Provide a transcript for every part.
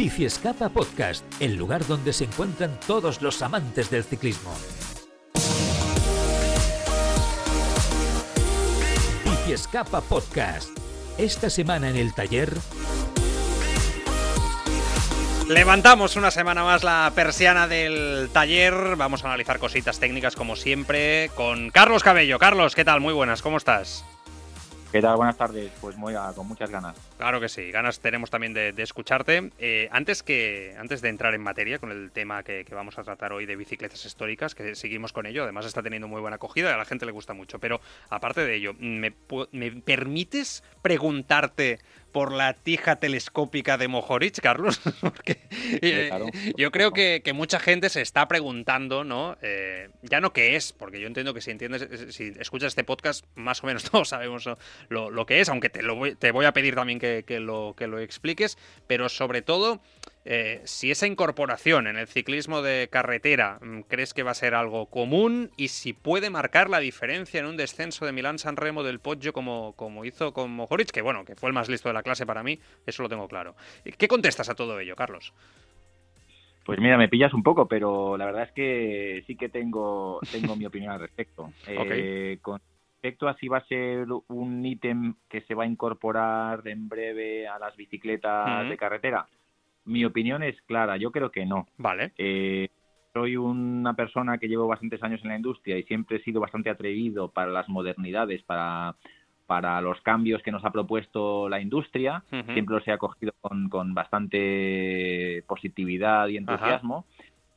Biciescapa Podcast, el lugar donde se encuentran todos los amantes del ciclismo. Biciescapa Podcast. Esta semana en el taller. Levantamos una semana más la persiana del taller. Vamos a analizar cositas técnicas como siempre con Carlos Cabello. Carlos, ¿qué tal? Muy buenas, ¿cómo estás? ¿Qué tal? Buenas tardes. Pues muy con muchas ganas. Claro que sí, ganas tenemos también de, escucharte. Eh, antes, que, antes de entrar en materia con el tema que, vamos a tratar hoy de bicicletas históricas, que seguimos con ello, además está teniendo muy buena acogida a la gente le gusta mucho. Pero aparte de ello, ¿me, me permites preguntarte por la tija telescópica de Mojoric, Carlos? Porque eh, yo creo que, mucha gente se está preguntando, ¿no? Eh, ya no qué es, porque yo entiendo que si entiendes, eh, si escuchas este podcast, más o menos todos sabemos lo, que es, aunque te, lo voy, te voy a pedir también que, lo, que lo expliques, pero sobre todo eh, si esa incorporación en el ciclismo de carretera mm, crees que va a ser algo común y si puede marcar la diferencia en un descenso de Milán-San Remo del Poggio como, como hizo con Mojoric, que bueno, que fue el más listo de la clase para mí, eso lo tengo claro. ¿Qué contestas a todo ello, Carlos? Pues mira, me pillas un poco, pero la verdad es que sí que tengo, tengo mi opinión al respecto. Eh, con respecto a si va a ser un ítem que se va a incorporar en breve a las bicicletas de carretera, mi opinión es clara, yo creo que no. Vale. Eh, soy una persona que llevo bastantes años en la industria y siempre he sido bastante atrevido para las modernidades, para, para los cambios que nos ha propuesto la industria. Siempre los he acogido con, con bastante positividad y entusiasmo.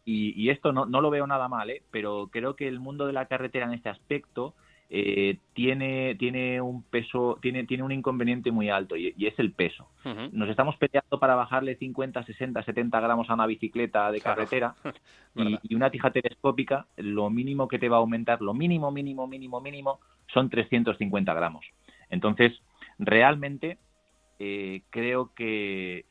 Y, y, esto no, no lo veo nada mal, ¿eh? pero creo que el mundo de la carretera en este aspecto eh, tiene, tiene un peso, tiene, tiene un inconveniente muy alto y, es el peso. Nos estamos peleando para bajarle 50, 60, 70 gramos a una bicicleta de carretera y, una tija telescópica, lo mínimo que te va a aumentar, lo mínimo, mínimo, mínimo, mínimo, son 350 gramos. Entonces, realmente eh, creo que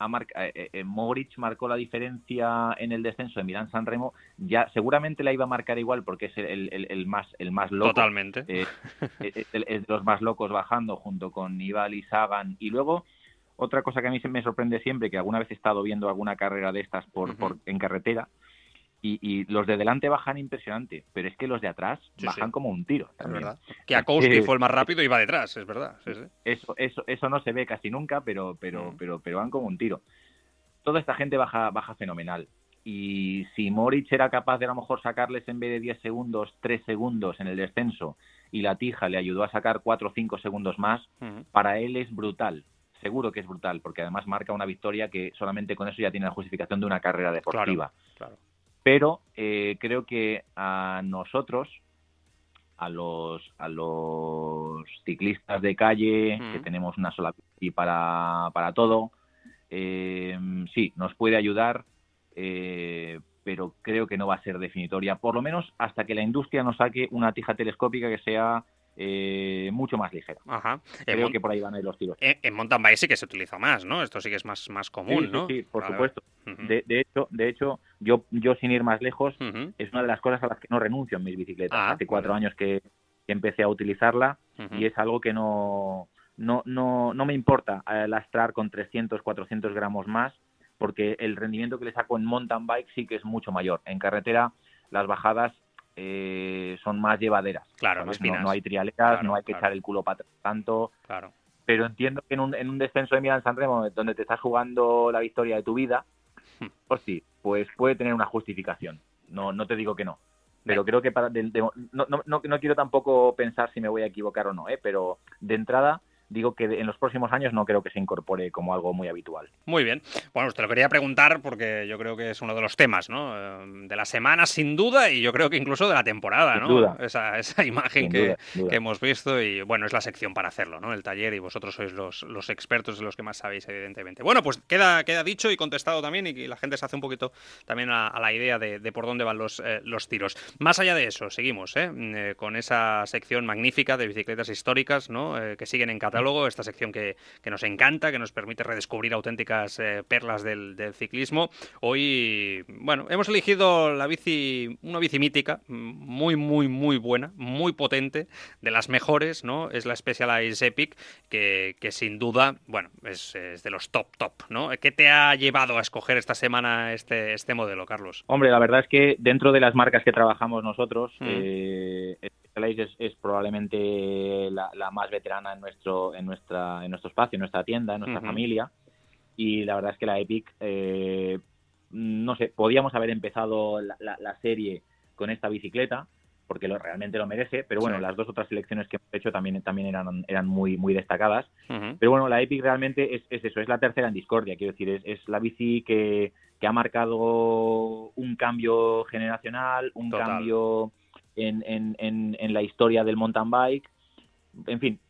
sí, eh, eh, eh, Moritz marcó la diferencia en el descenso de Milán San Remo, ya seguramente la iba a marcar igual porque es el, más el más loco. Totalmente. es, los más locos bajando junto con Nibali y Sagan. Y luego, otra cosa que a mí me sorprende siempre, que alguna vez he estado viendo alguna carrera de estas por, por en carretera, y, los de delante bajan impresionante, pero es que los de atrás bajan como un tiro. Es verdad. Que Akowski fue el más rápido y va detrás, es verdad. eso, eso, eso no se ve casi nunca, pero, pero, mm. pero, pero van como un tiro. Toda esta gente baja, baja fenomenal. Y si Moritz era capaz de a lo mejor sacarles en vez de 10 segundos, 3 segundos en el descenso y la tija le ayudó a sacar 4 o 5 segundos más, para él es brutal. Seguro que es brutal, porque además marca una victoria que solamente con eso ya tiene la justificación de una carrera deportiva. claro pero eh, creo que a nosotros, a los, a los ciclistas de calle, que tenemos una sola y para, para todo, eh, sí, nos puede ayudar, eh, pero creo que no va a ser definitoria, por lo menos hasta que la industria nos saque una tija telescópica que sea eh, mucho más ligera. Ajá. Creo que por ahí van a ir los tiros. En, mountain bike sí que se utiliza más, ¿no? Esto sí que es más, más común, sí, ¿no? Sí, por supuesto. De, hecho, de hecho yo, yo sin ir más lejos, es una de las cosas a las que no renuncio en mis bicicletas. Ah, Hace cuatro años que, empecé a utilizarla y es algo que no, no, no, no me importa eh, lastrar con 300, 400 gramos más porque el rendimiento que le saco en mountain bike sí que es mucho mayor. En carretera las bajadas eh, son más llevaderas. Claro, no, hay trialeras, no hay que echar el culo para tanto. Claro. Pero entiendo que en un, en un descenso de Milán San Remo, donde te estás jugando la victoria de tu vida, hmm. pues sí, pues puede tener una justificación. No, no te digo que no. Pero creo que para no, no, no, quiero tampoco pensar si me voy a equivocar o no, ¿eh? pero de entrada digo que en los próximos años no creo que se incorpore como algo muy habitual. Muy bien. Bueno, te lo quería preguntar porque yo creo que es uno de los temas, ¿no? Eh, de la semana, sin duda, y yo creo que incluso de la temporada, sin ¿no? Duda. Esa, esa imagen que, hemos visto y, bueno, es la sección para hacerlo, ¿no? El taller y vosotros sois los, los expertos de los que más sabéis, evidentemente. Bueno, pues queda, queda dicho y contestado también y la gente se hace un poquito también a, la idea de, por dónde van los, eh, los tiros. Más allá de eso, seguimos, ¿eh? Mm, con esa sección magnífica de bicicletas históricas, ¿no? que siguen en catálogo, esta sección que, nos encanta, que nos permite redescubrir auténticas eh, perlas del, ciclismo. Hoy, bueno, hemos elegido la bici, una bici mítica, muy, muy, muy buena, muy potente, de las mejores, ¿no? Es la Specialized Epic, que, sin duda, bueno, es, de los top, top, ¿no? ¿Qué te ha llevado a escoger esta semana este, este modelo, Carlos? Hombre, la verdad es que dentro de las marcas que trabajamos nosotros, mm. eh, es, probablemente la, más veterana en nuestro, en, nuestra, en nuestro espacio, en nuestra tienda, en nuestra familia. Y la verdad es que la Epic, eh, no sé, podíamos haber empezado la, serie con esta bicicleta, porque lo, realmente lo merece, pero bueno, las dos otras selecciones que hemos hecho también, también eran, eran muy, muy destacadas. Pero bueno, la Epic realmente es, eso, es la tercera en discordia, quiero decir, es, es la bici que, que, ha marcado un cambio generacional, un cambio en, en, en, la historia del mountain bike. En fin,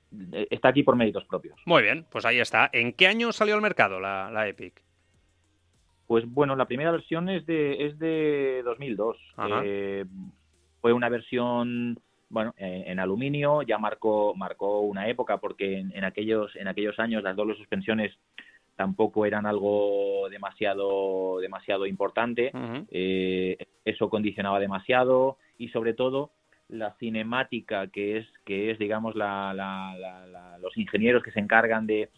está aquí por méritos propios. Muy bien, pues ahí está. ¿En qué año salió al mercado la, la Epic? Pues bueno, la primera versión es de, es de 2002. Eh, fue una versión bueno, en, aluminio, ya marcó, marcó una época porque en, aquellos, en aquellos años las dobles suspensiones tampoco eran algo demasiado, demasiado importante. Eh, eso condicionaba demasiado y sobre todo la cinemática que es que es digamos la, los ingenieros que se encargan de,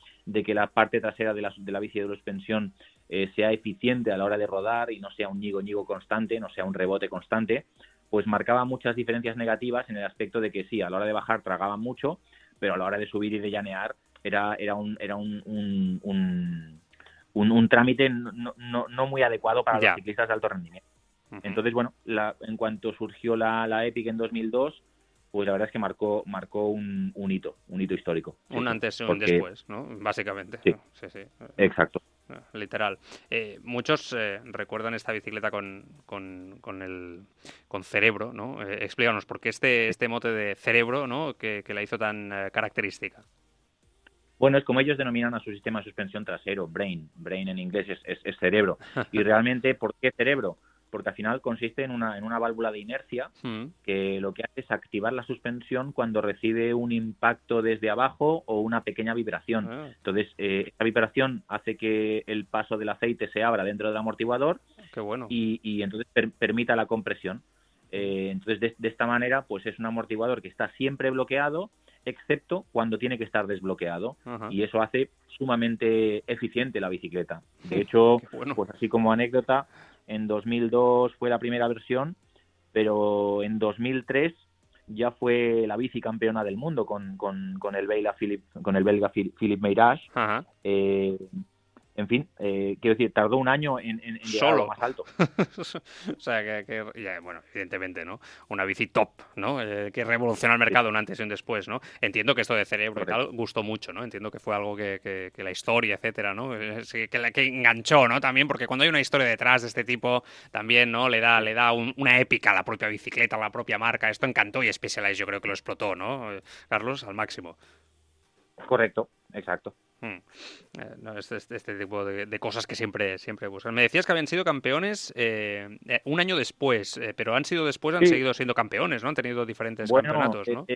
que la parte trasera de la, de la bici de suspensión eh, sea eficiente a la hora de rodar y no sea un ñigo ñigo constante no sea un rebote constante pues marcaba muchas diferencias negativas en el aspecto de que sí a la hora de bajar tragaban mucho pero a la hora de subir y de llanear era era un era un, un, un, trámite no, no, no, muy adecuado para los ciclistas de alto rendimiento entonces, bueno, la, en cuanto surgió la, la Epic en 2002, pues la verdad es que marcó marcó un, un hito, un hito histórico. Un antes y un después, ¿no? Básicamente. Sí, sí, Exacto. Ah, literal. Eh, muchos eh, recuerdan esta bicicleta con, con, con, el con cerebro, ¿no? Eh, explícanos, ¿por qué este, este mote de cerebro, ¿no? Que, que la hizo tan característica. Bueno, es como ellos denominan a su sistema de suspensión trasero, brain. Brain en inglés es, es cerebro. Y realmente, ¿por qué cerebro? Porque al final consiste en una, en una válvula de inercia que lo que hace es activar la suspensión cuando recibe un impacto desde abajo o una pequeña vibración. Ah. Entonces, eh, esta vibración hace que el paso del aceite se abra dentro del amortiguador y, entonces permita la compresión. Eh, entonces, de, esta manera, pues es un amortiguador que está siempre bloqueado, excepto cuando tiene que estar desbloqueado. Y eso hace sumamente eficiente la bicicleta. De hecho, pues así como anécdota, en 2002 fue la primera versión, pero en 2003 ya fue la bici campeona del mundo con, con, con el belga Philip con el belga Philip Meirage. Eh, en fin, eh, quiero decir, tardó un año en, llegar a lo más alto. o sea, que, bueno, evidentemente, ¿no? Una bici top, ¿no? Eh, que revolucionó el mercado un antes y un después, ¿no? Entiendo que esto de cerebro y tal gustó mucho, ¿no? Entiendo que fue algo que, la historia, etcétera, ¿no? Que, la, que enganchó, ¿no? También, porque cuando hay una historia detrás de este tipo, también, ¿no? Le da, le da una épica a la propia bicicleta, a la propia marca. Esto encantó y Specialized yo creo que lo explotó, ¿no? Carlos, al máximo. Correcto, exacto. Hmm. Eh, este, este, tipo de, cosas que siempre, siempre buscan. Me decías que habían sido campeones eh, eh, un año después, pero han sido después, han seguido siendo campeones, ¿no? Han tenido diferentes campeonatos, ¿no?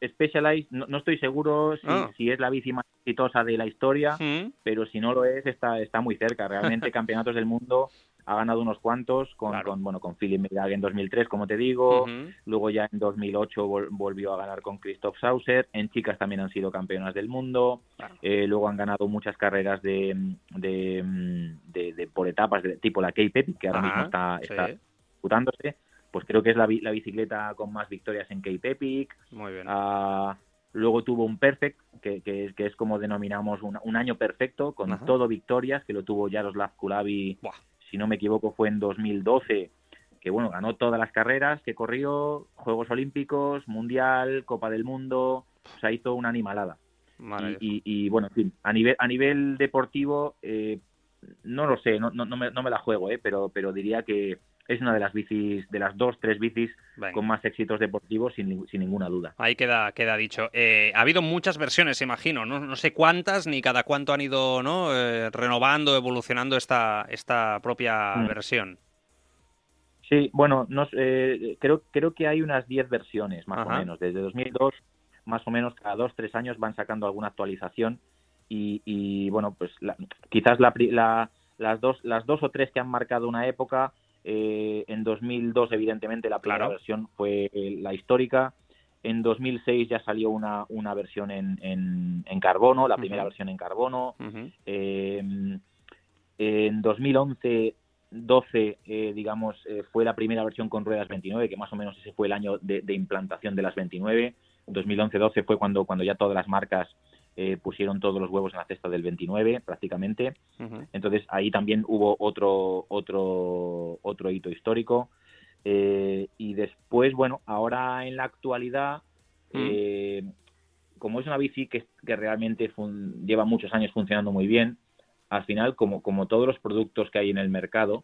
Specialized, no, estoy seguro ah. si, es la bici más exitosa de la historia, hmm. pero si no lo es, está, está muy cerca. Realmente, campeonatos del mundo ha ganado unos cuantos con, con bueno con Philip Meirag en 2003 como te digo. Luego ya en 2008 volvió a ganar con Christoph Sauser. En chicas también han sido campeonas del mundo. Eh, luego han ganado muchas carreras de, de, por etapas de tipo la Cape que ahora mismo está, disputándose. Pues creo que es la, la, bicicleta con más victorias en Cape Epic muy bien. Ah, Luego tuvo un Perfect, que, que, es como denominamos un, un año perfecto, con todo victorias, que lo tuvo Jaroslav Kulavi si no me equivoco fue en 2012, que bueno, ganó todas las carreras que corrió, Juegos Olímpicos, Mundial, Copa del Mundo, o sea, hizo una animalada. y, bueno, en fin, a nivel, a nivel deportivo, eh, no lo sé, no, no, me, no me la juego, eh, pero, pero diría que es una de las bicis, de las dos, tres bicis con más éxitos deportivos, sin, sin, ninguna duda. Ahí queda, queda dicho. Eh, ha habido muchas versiones, imagino, no, no, sé cuántas ni cada cuánto han ido ¿no? Eh, renovando, evolucionando esta, esta propia mm. versión. Sí, bueno, no, eh, creo, creo que hay unas 10 versiones, más o menos. Desde 2002, más o menos cada dos, tres años van sacando alguna actualización y, bueno, pues quizás la, la, las, dos, las dos o tres que han marcado una época eh, en 2002, evidentemente, la primera versión fue la histórica. En 2006 ya salió una, una versión en, en, carbono, la primera versión en carbono. Eh, en 2011 12, eh, digamos, fue la primera versión con ruedas 29, que más o menos ese fue el año de, de implantación de las 29. 2011-12 fue cuando, cuando ya todas las marcas eh, pusieron todos los huevos en la cesta del 29 prácticamente. Entonces ahí también hubo otro, otro, otro hito histórico. Eh, y después, bueno, ahora en la actualidad, eh, como es una bici que, que realmente lleva muchos años funcionando muy bien, al final, como, como todos los productos que hay en el mercado,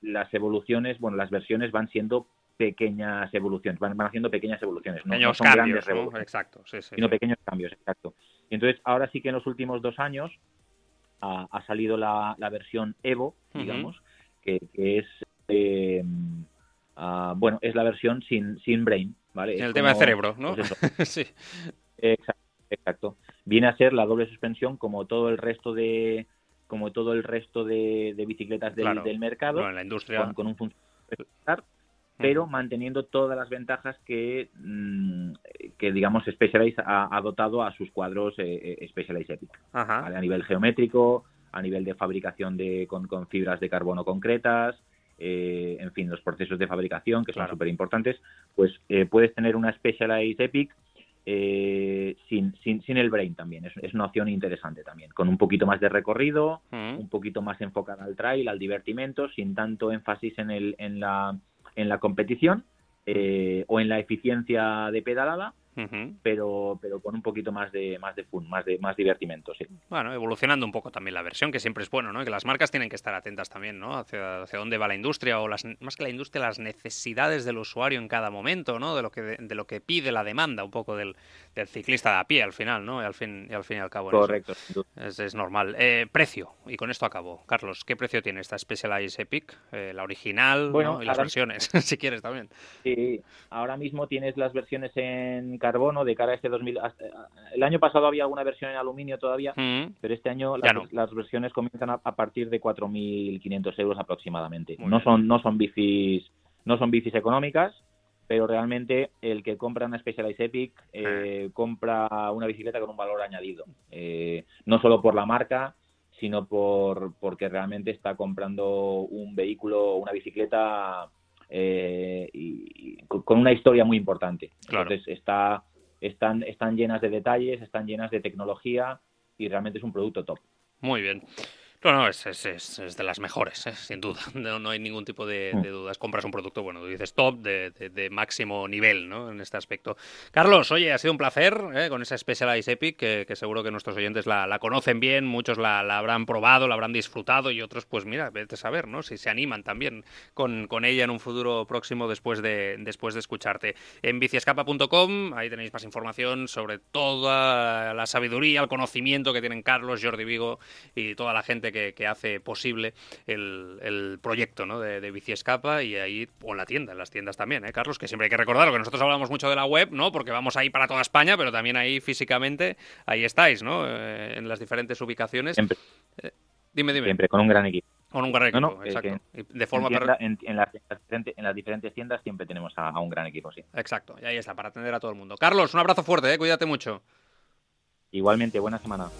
las evoluciones, bueno, las versiones van siendo pequeñas evoluciones, van, haciendo pequeñas evoluciones, no, pequeños son cambios, grandes exacto, sino pequeños cambios, exacto. Y entonces ahora sí que en los últimos dos años ha, salido la, versión Evo, digamos, que, es eh, ah, bueno, es la versión sin, sin brain, ¿vale? El tema de cerebro, ¿no? Pues sí. Exacto, exacto. Viene a ser la doble suspensión como todo el resto de como todo el resto de, bicicletas del, mercado, en la industria. con, un funcionamiento pero manteniendo todas las ventajas que, mm, que digamos, Specialized ha, dotado a sus cuadros eh, eh Specialized Epic. A nivel geométrico, a nivel de fabricación de, con, fibras de carbono concretas, eh, en fin, los procesos de fabricación, que son súper importantes, pues eh, puedes tener una Specialized Epic sin, sin, sin, el brain también. Es, una opción interesante también, con un poquito más de recorrido, un poquito más enfocada al trail, al divertimento, sin tanto énfasis en, el, en la en la competición eh, o en la eficiencia de pedalada pero, pero con un poquito más de, más de fun, más de, más divertimento, sí. Bueno, evolucionando un poco también la versión, que siempre es bueno, ¿no? Que las marcas tienen que estar atentas también, ¿no? Hacia, hacia dónde va la industria, o las, más que la industria, las necesidades del usuario en cada momento, ¿no? De lo que, de, lo que pide la demanda un poco del, del, ciclista de a pie al final, ¿no? Y al fin y al, fin y al cabo. Correcto. Es, es, normal. Eh, precio, y con esto acabo. Carlos, ¿qué precio tiene esta Specialized Epic? Eh, la original bueno, y las versiones, si quieres también. Sí, ahora mismo tienes las versiones en carbono de cara a este 2000. El año pasado había alguna versión en aluminio todavía, mm. pero este año las, versiones comienzan a, partir de 4.500 euros aproximadamente. no son no son bicis no son bicis económicas, pero realmente el que compra una Specialized Epic eh, ah. compra una bicicleta con un valor añadido, eh, no solo por la marca, sino por porque realmente está comprando un vehículo, una bicicleta eh, y, con una historia muy importante. Entonces está, están, están llenas de detalles, están llenas de tecnología y realmente es un producto top. Muy bien. No, no, es, es, es, de las mejores, ¿eh? sin duda. No, no, hay ningún tipo de, mm. dudas. Compras un producto, bueno, dices top, de, de, máximo nivel, ¿no? En este aspecto. Carlos, oye, ha sido un placer ¿eh? con esa Specialized Epic, que, que, seguro que nuestros oyentes la, la conocen bien, muchos la, la, habrán probado, la habrán disfrutado y otros, pues mira, vete a saber, ¿no? Si se animan también con, con ella en un futuro próximo después de, después de escucharte. En biciescapa.com, ahí tenéis más información sobre toda la sabiduría, el conocimiento que tienen Carlos, Jordi Vigo y toda la gente que, hace posible el, proyecto ¿no? de, de Bici Escapa y ahí, o en la tienda, en las tiendas también, ¿eh, Carlos? Que siempre hay que recordarlo, que nosotros hablamos mucho de la web, ¿no? Porque vamos ahí para toda España, pero también ahí físicamente, ahí estáis, ¿no? Eh, en las diferentes ubicaciones. Siempre. Eh, dime, dime. Siempre, con un gran equipo. Con un gran equipo, exacto. de forma en, en, las, en, las, diferentes tiendas siempre tenemos a, a, un gran equipo, sí. Exacto, y ahí está, para atender a todo el mundo. Carlos, un abrazo fuerte, ¿eh? cuídate mucho. Igualmente, buena semana.